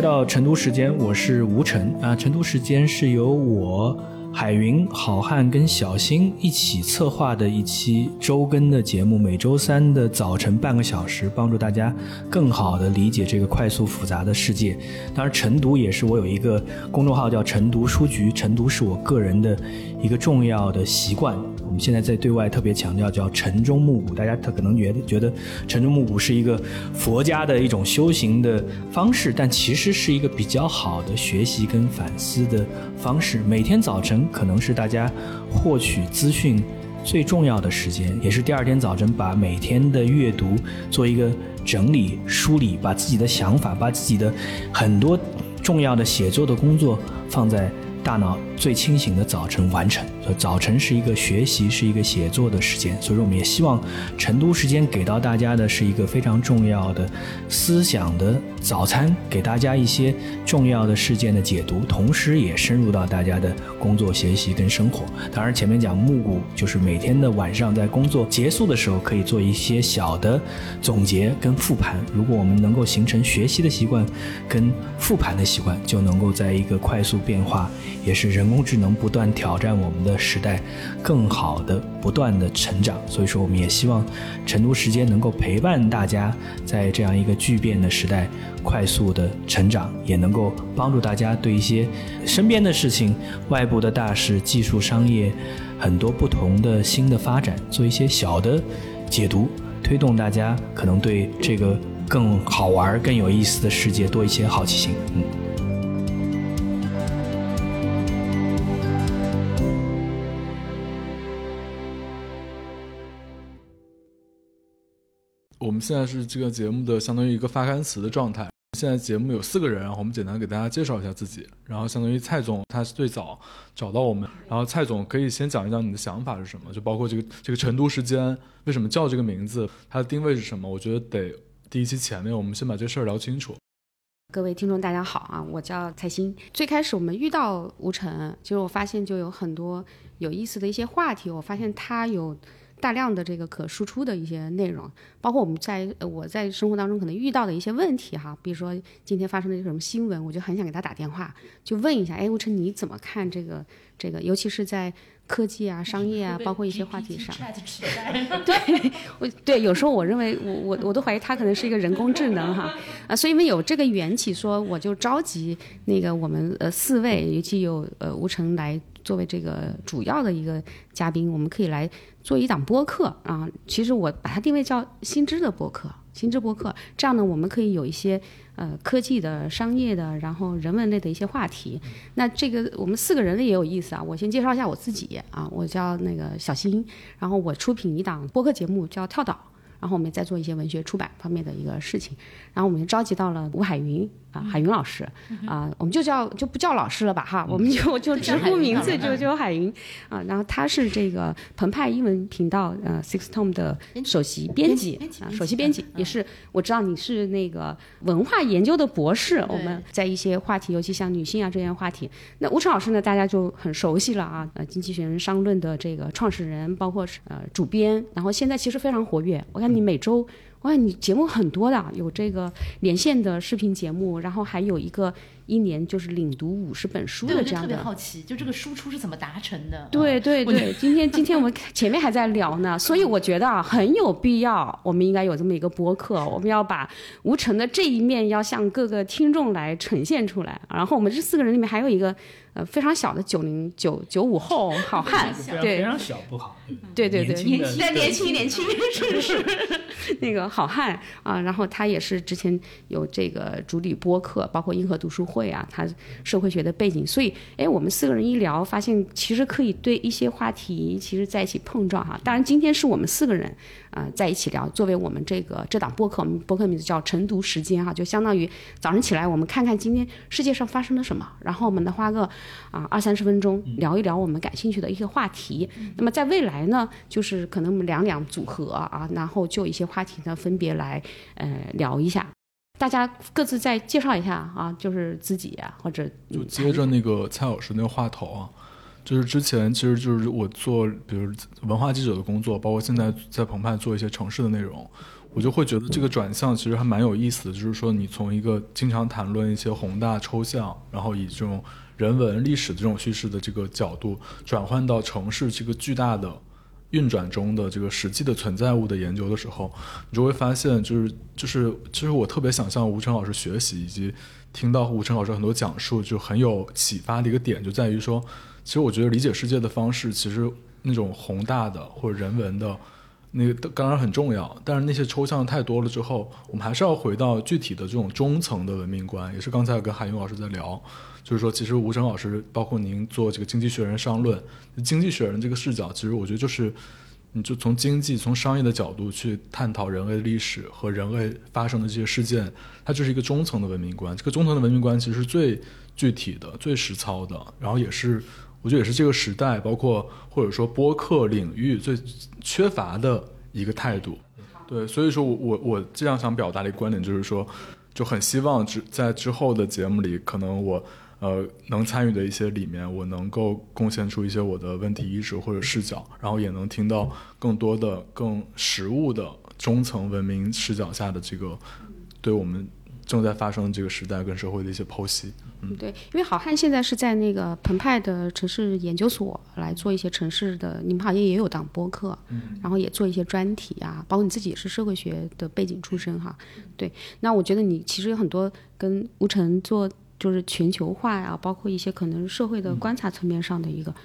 到成都时间，我是吴晨啊。成都时间是由我。海云、好汉跟小新一起策划的一期周更的节目，每周三的早晨半个小时，帮助大家更好的理解这个快速复杂的世界。当然，晨读也是我有一个公众号叫晨读书局，晨读是我个人的一个重要的习惯。现在在对外特别强调叫晨钟暮鼓，大家他可能觉得觉得晨钟暮鼓是一个佛家的一种修行的方式，但其实是一个比较好的学习跟反思的方式。每天早晨可能是大家获取资讯最重要的时间，也是第二天早晨把每天的阅读做一个整理梳理，把自己的想法，把自己的很多重要的写作的工作放在。大脑最清醒的早晨完成，所以早晨是一个学习、是一个写作的时间。所以说，我们也希望成都时间给到大家的是一个非常重要的思想的早餐，给大家一些重要的事件的解读，同时也深入到大家的工作、学习跟生活。当然，前面讲木谷就是每天的晚上在工作结束的时候，可以做一些小的总结跟复盘。如果我们能够形成学习的习惯跟复盘的习惯，就能够在一个快速变化。也是人工智能不断挑战我们的时代，更好的不断的成长。所以说，我们也希望成都时间能够陪伴大家在这样一个巨变的时代快速的成长，也能够帮助大家对一些身边的事情、外部的大事、技术、商业很多不同的新的发展做一些小的解读，推动大家可能对这个更好玩、更有意思的世界多一些好奇心。嗯。现在是这个节目的相当于一个发刊词的状态。现在节目有四个人，然后我们简单给大家介绍一下自己。然后相当于蔡总，他是最早找到我们。然后蔡总可以先讲一讲你的想法是什么，就包括这个这个成都时间为什么叫这个名字，它的定位是什么？我觉得得第一期前面我们先把这事儿聊清楚。各位听众大家好啊，我叫蔡欣。最开始我们遇到吴晨，其实我发现就有很多有意思的一些话题，我发现他有。大量的这个可输出的一些内容，包括我们在我在生活当中可能遇到的一些问题哈，比如说今天发生的一个什么新闻，我就很想给他打电话，就问一下，哎，吴晨你怎么看这个这个，尤其是在科技啊、商业啊，包括一些话题上。对，我 对有时候我认为我我我都怀疑他可能是一个人工智能哈啊，所以因为有这个缘起，说我就召集那个我们呃四位，尤其有呃吴晨来。作为这个主要的一个嘉宾，我们可以来做一档播客啊。其实我把它定位叫新知的播客，新知播客。这样呢，我们可以有一些呃科技的、商业的，然后人文类的一些话题。那这个我们四个人也有意思啊。我先介绍一下我自己啊，我叫那个小新，然后我出品一档播客节目叫跳岛，然后我们在做一些文学出版方面的一个事情。然后我们召集到了吴海云。啊，海云老师，啊，我们就叫就不叫老师了吧，哈，我们就就直呼名字，就就海云，啊，然后他是这个澎湃英文频道呃 Six Tome 的首席编辑，啊，首席编辑也是，我知道你是那个文化研究的博士，我们在一些话题，尤其像女性啊这些话题，那吴晨老师呢，大家就很熟悉了啊，呃，经济学人商论的这个创始人，包括呃主编，然后现在其实非常活跃，我看你每周。哇，你节目很多的，有这个连线的视频节目，然后还有一个。一年就是领读五十本书的这样的，特别好奇，就这个输出是怎么达成的？对对对，今天今天我们前面还在聊呢，所以我觉得啊很有必要，我们应该有这么一个播客，我们要把吴晨的这一面要向各个听众来呈现出来。然后我们这四个人里面还有一个呃非常小的九零九九五后好汉，对，非常小不好，对对对，年轻年轻年轻，是是 那个好汉啊，然后他也是之前有这个主理播客，包括银河读书会。啊，他社会学的背景，所以哎，我们四个人一聊，发现其实可以对一些话题，其实在一起碰撞哈。当然，今天是我们四个人啊在一起聊，作为我们这个这档播客，我们播客名字叫晨读时间哈，就相当于早上起来，我们看看今天世界上发生了什么，然后我们呢花个啊二三十分钟聊一聊我们感兴趣的一些话题。那么在未来呢，就是可能我们两两组合啊，然后就一些话题呢分别来呃聊一下。大家各自再介绍一下啊，就是自己啊，或者就接着那个蔡老师那个话头啊，就是之前其实就是我做比如文化记者的工作，包括现在在澎湃做一些城市的内容，我就会觉得这个转向其实还蛮有意思的，就是说你从一个经常谈论一些宏大抽象，然后以这种人文历史的这种叙事的这个角度，转换到城市这个巨大的运转中的这个实际的存在物的研究的时候，你就会发现，就是就是其实我特别想向吴晨老师学习，以及听到吴晨老师很多讲述，就很有启发的一个点，就在于说，其实我觉得理解世界的方式，其实那种宏大的或者人文的。那个当然很重要，但是那些抽象太多了之后，我们还是要回到具体的这种中层的文明观。也是刚才跟海云老师在聊，就是说，其实吴成老师，包括您做这个《经济学人》商论，《经济学人》这个视角，其实我觉得就是，你就从经济、从商业的角度去探讨人类历史和人类发生的这些事件，它就是一个中层的文明观。这个中层的文明观其实是最具体的、最实操的，然后也是。我觉得也是这个时代，包括或者说播客领域最缺乏的一个态度。对，所以说我我我这样想表达的一个观点就是说，就很希望之在之后的节目里，可能我呃能参与的一些里面，我能够贡献出一些我的问题意识或者视角，然后也能听到更多的更实物的中层文明视角下的这个对我们正在发生这个时代跟社会的一些剖析。嗯对，因为好汉现在是在那个澎湃的城市研究所来做一些城市的，你们好像也有档播客，嗯然后也做一些专题啊，包括你自己也是社会学的背景出身哈。对，那我觉得你其实有很多跟吴晨做就是全球化呀，包括一些可能社会的观察层面上的一个。嗯，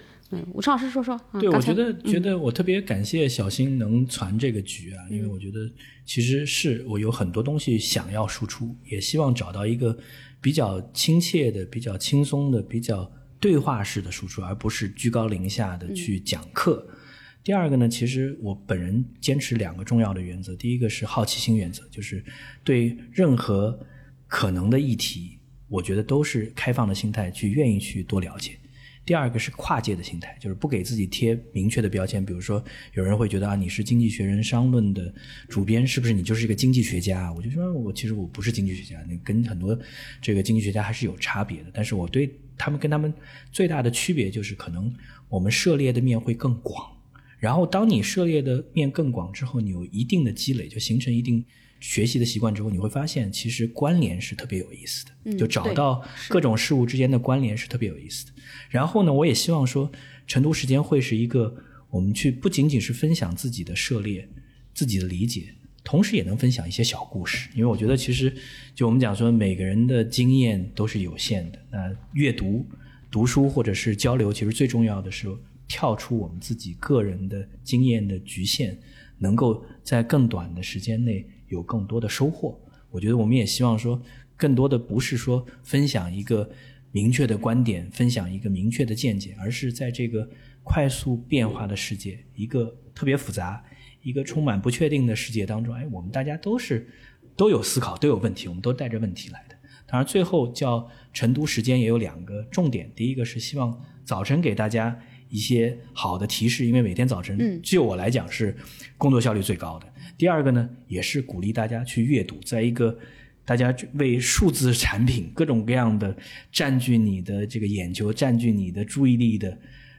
吴超老师说说。对，我觉得觉得我特别感谢小新能传这个局啊，因为我觉得其实是我有很多东西想要输出，也希望找到一个。比较亲切的、比较轻松的、比较对话式的输出，而不是居高临下的去讲课。第二个呢，其实我本人坚持两个重要的原则：第一个是好奇心原则，就是对任何可能的议题，我觉得都是开放的心态去愿意去多了解。第二个是跨界的心态，就是不给自己贴明确的标签。比如说，有人会觉得啊，你是《经济学人》商论的主编，是不是你就是一个经济学家？我就说，我其实我不是经济学家，你跟很多这个经济学家还是有差别的。但是我对他们跟他们最大的区别就是，可能我们涉猎的面会更广。然后，当你涉猎的面更广之后，你有一定的积累，就形成一定。学习的习惯之后，你会发现其实关联是特别有意思的，就找到各种事物之间的关联是特别有意思的。然后呢，我也希望说，晨读时间会是一个我们去不仅仅是分享自己的涉猎、自己的理解，同时也能分享一些小故事。因为我觉得其实就我们讲说，每个人的经验都是有限的。那阅读、读书或者是交流，其实最重要的是跳出我们自己个人的经验的局限，能够在更短的时间内。有更多的收获，我觉得我们也希望说，更多的不是说分享一个明确的观点，分享一个明确的见解，而是在这个快速变化的世界，一个特别复杂、一个充满不确定的世界当中，哎，我们大家都是都有思考，都有问题，我们都带着问题来的。当然，最后叫晨读时间也有两个重点，第一个是希望早晨给大家一些好的提示，因为每天早晨，就我来讲是工作效率最高的。第二个呢，也是鼓励大家去阅读，在一个 大家为数字产品各种各样的占据你的这个眼球、占据你的注意力的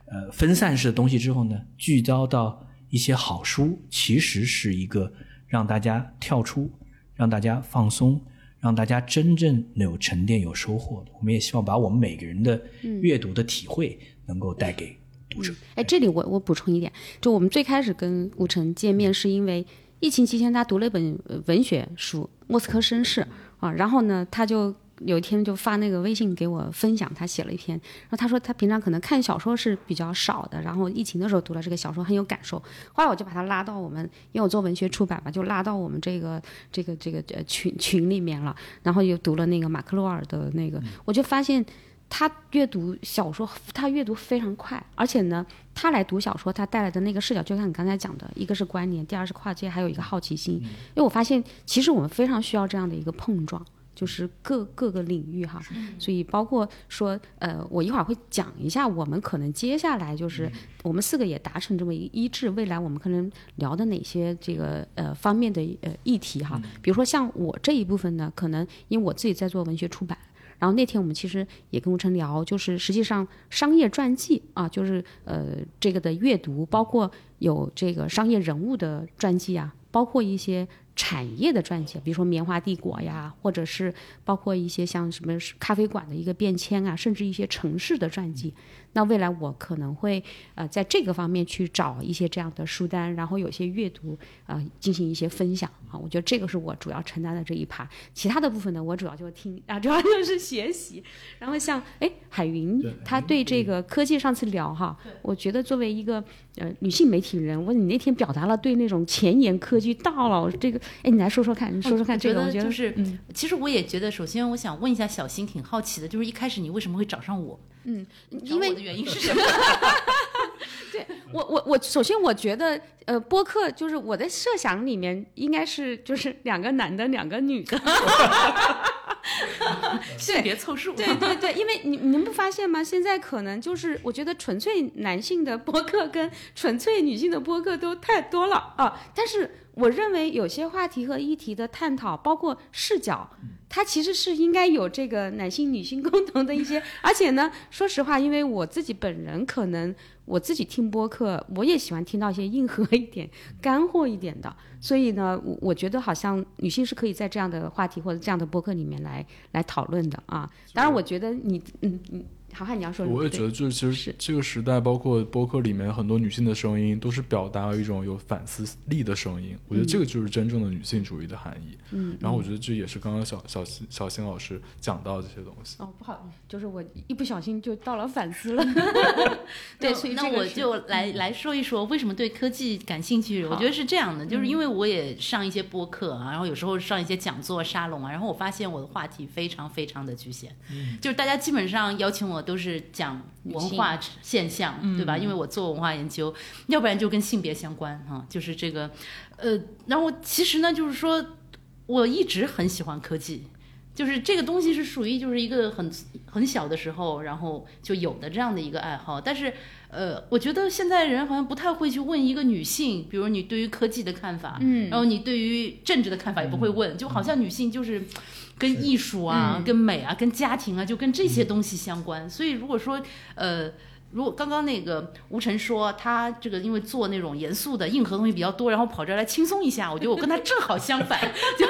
呃分散式的东西之后呢，聚焦到一些好书，其实是一个让大家跳出、让大家放松、让大家真正能有沉淀、有收获的。我们也希望把我们每个人的阅读的体会能够带给读者。哎，这里我我补充一点，就我们最开始跟吴晨见面是因为。疫情期间，他读了一本文学书《莫斯科绅士》啊，然后呢，他就有一天就发那个微信给我分享，他写了一篇，然后他说他平常可能看小说是比较少的，然后疫情的时候读了这个小说很有感受，后来我就把他拉到我们，因为我做文学出版嘛，就拉到我们这个这个这个呃群群里面了，然后又读了那个马克洛尔的那个，我就发现。他阅读小说，他阅读非常快，而且呢，他来读小说，他带来的那个视角，就像你刚才讲的，一个是关联，第二是跨界，还有一个好奇心。因为我发现，其实我们非常需要这样的一个碰撞，就是各各个领域哈。所以包括说，呃，我一会儿会讲一下，我们可能接下来就是我们四个也达成这么一一致，未来我们可能聊的哪些这个呃方面的呃议题哈。比如说像我这一部分呢，可能因为我自己在做文学出版。然后那天我们其实也跟吴晨聊，就是实际上商业传记啊，就是呃这个的阅读，包括有这个商业人物的传记啊，包括一些产业的传记，比如说棉花帝国呀，或者是包括一些像什么咖啡馆的一个变迁啊，甚至一些城市的传记。那未来我可能会呃在这个方面去找一些这样的书单，然后有些阅读啊、呃、进行一些分享啊。我觉得这个是我主要承担的这一趴，其他的部分呢，我主要就听啊，主要就是学习。然后像哎海云对，他对这个科技上次聊哈，我觉得作为一个呃女性媒体人，我你那天表达了对那种前沿科技大佬这个，哎，你来说说看，你说说看这个，我觉得就是，嗯其实我也觉得，首先我想问一下小新，挺好奇的，就是一开始你为什么会找上我？因为我的原因是什么？对我我我，首先我觉得，呃，播客就是我的设想里面应该是就是两个男的，两个女的。性别凑数。对对对，因为你你们不发现吗？现在可能就是我觉得纯粹男性的播客跟纯粹女性的播客都太多了啊。但是我认为有些话题和议题的探讨，包括视角，它其实是应该有这个男性女性共同的一些。而且呢，说实话，因为我自己本人可能我自己听播客，我也喜欢听到一些硬核一点、干货一点的。所以呢，我我觉得好像女性是可以在这样的话题或者这样的播客里面来来讨论的啊。当然，我觉得你嗯嗯，好汉你要说什么，我也觉得，就是其实是这个时代，包括播客里面很多女性的声音，都是表达一种有反思力的声音。我觉得这个就是真正的女性主义的含义。嗯，然后我觉得这也是刚刚小小新小新老师讲到的这些东西。哦，不好意思，就是我一不小心就到了反思了。对，所以那我就来来说一说为什么对科技感兴趣。我觉得是这样的，就是因为我也上一些播客啊，然后有时候上一些讲座、沙龙啊，然后我发现我的话题非常非常的局限，嗯就是大家基本上邀请我都是讲文化现象，对吧？因为我做文化研究，要不然就跟性别相关哈、就是这个，呃，然后其实呢，就是说我一直很喜欢科技。就是这个东西是属于就是一个很很小的时候，然后就有的这样的一个爱好，但是呃，我觉得现在人好像不太会去问一个女性，比如你对于科技的看法，嗯然后你对于政治的看法也不会问，就好像女性就是跟艺术啊、跟美啊、跟家庭啊，就跟这些东西相关。所以如果说呃。如果刚刚那个吴晨说他这个因为做那种严肃的硬核东西比较多，然后跑这儿来轻松一下，我觉得我跟他正好相反，就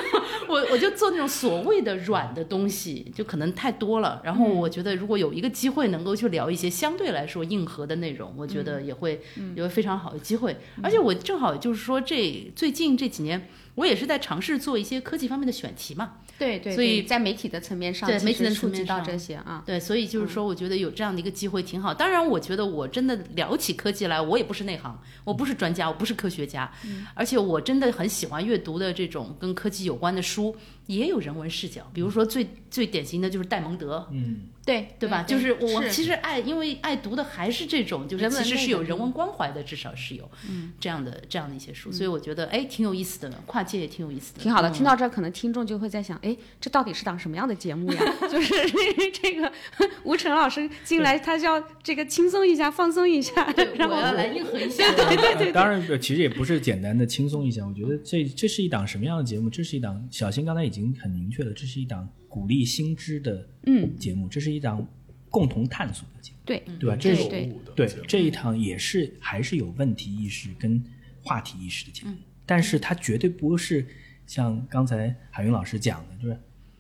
我我就做那种所谓的软的东西，就可能太多了。然后我觉得如果有一个机会能够去聊一些相对来说硬核的内容，我觉得也会有非常好的机会。而且我正好就是说这最近这几年，我也是在尝试做一些科技方面的选题嘛。对对，所以在媒体的层面上，对媒体的实触及到层面上这些啊。对，所以就是说，我觉得有这样的一个机会挺好。当然，我觉得我真的聊起科技来，我也不是内行，我不是专家，我不是科学家，而且我真的很喜欢阅读的这种跟科技有关的书，也有人文视角。比如说最最典型的就是戴蒙德，嗯，对对吧？就是我其实爱，因为爱读的还是这种，就是人文其实是有人文关怀的，至少是有这样的这样的一些书，所以我觉得哎挺有意思的，跨界也挺有意思的，挺好的。嗯听到这儿，可能听众就会在想，哎，这到底是档什么样的节目呀？就是 这个吴晨老师进来，他是要这个轻松一下、放松一下，对 然后我要来硬核一下。对对对当然，呃其实也不是简单的轻松一下。我觉得这这是一档什么样的节目？这是一档小新刚才已经很明确了，这是一档鼓励新知的嗯，节目，这是一档共同探索的节目，对，对吧？这是对。这一趟也是还是有问题意识跟话题意识的节目，但是它绝对不是像刚才海云老师讲的，就是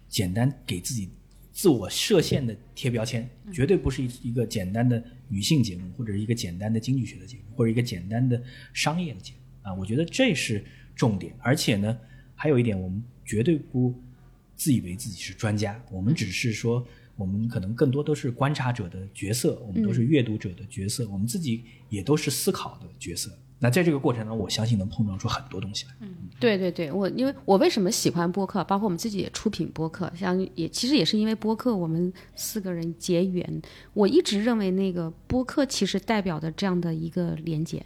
简单给自己自我设限的贴标签，绝对不是一一个简单的女性节目，或者是一个简单的经济学的节目，或者一个简单的商业的节目。啊。我觉得这是重点，而且呢，还有一点，我们绝对不自以为自己是专家，我们只是说。我们可能更多都是观察者的角色，我们都是阅读者的角色，我们自己也都是思考的角色。那在这个过程中，我相信能碰撞出很多东西来。对对对，我因为我为什么喜欢播客，包括我们自己也出品播客，像也其实也是因为播客，我们四个人结缘。我一直认为那个播客其实代表的这样的一个连接，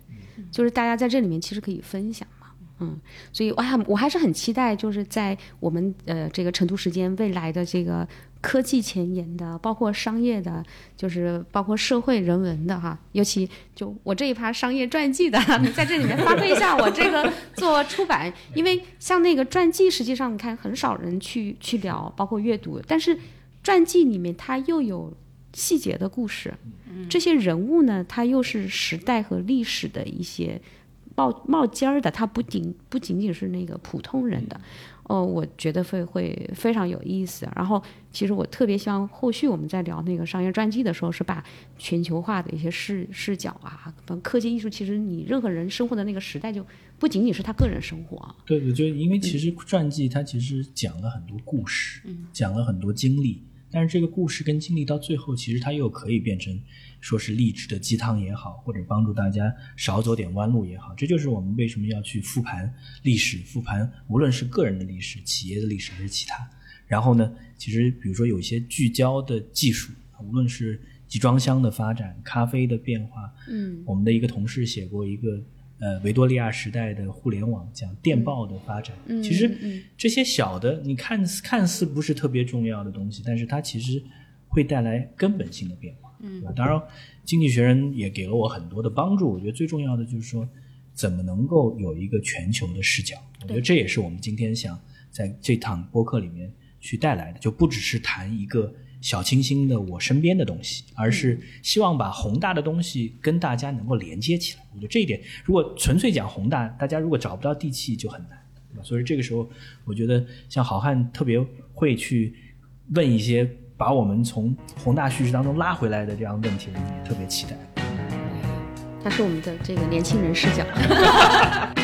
就是大家在这里面其实可以分享嘛。嗯，所以我还我还是很期待，就是在我们呃这个成都时间未来的这个科技前沿的，包括商业的，就是包括社会人文的哈，尤其就我这一趴商业传记的，在这里面发挥一下我这个做出版，因为像那个传记，实际上你看很少人去去聊，包括阅读，但是传记里面它又有细节的故事，这些人物呢，它又是时代和历史的一些冒冒尖儿的，它不仅不仅仅是那个普通人的。哦，我觉得会会非常有意思。然后，其实我特别希望后续我们在聊那个商业传记的时候，是把全球化的一些视视角啊，科技艺术，其实你任何人生活的那个时代，就不仅仅是他个人生活啊。对对，就因为其实传记它其实讲了很多故事，讲了很多经历，但是这个故事跟经历到最后，其实它又可以变成。说是励志的鸡汤也好，或者帮助大家少走点弯路也好，这就是我们为什么要去复盘历史，复盘无论是个人的历史、企业的历史还是其他。然后呢，其实比如说有一些聚焦的技术，无论是集装箱的发展、咖啡的变化，嗯，我们的一个同事写过一个呃维多利亚时代的互联网，讲电报的发展。其实这些小的，你看似看似不是特别重要的东西，但是它其实会带来根本性的变化。嗯，当然，经济学人也给了我很多的帮助。我觉得最重要的就是说，怎么能够有一个全球的视角。我觉得这也是我们今天想在这趟播客里面去带来的，就不只是谈一个小清新的我身边的东西，而是希望把宏大的东西跟大家能够连接起来。我觉得这一点，如果纯粹讲宏大，大家如果找不到地气就很难。所以这个时候，我觉得像好汉特别会去问一些。把我们从宏大叙事当中拉回来的这样问题，我们也特别期待。他是我们的这个年轻人视角。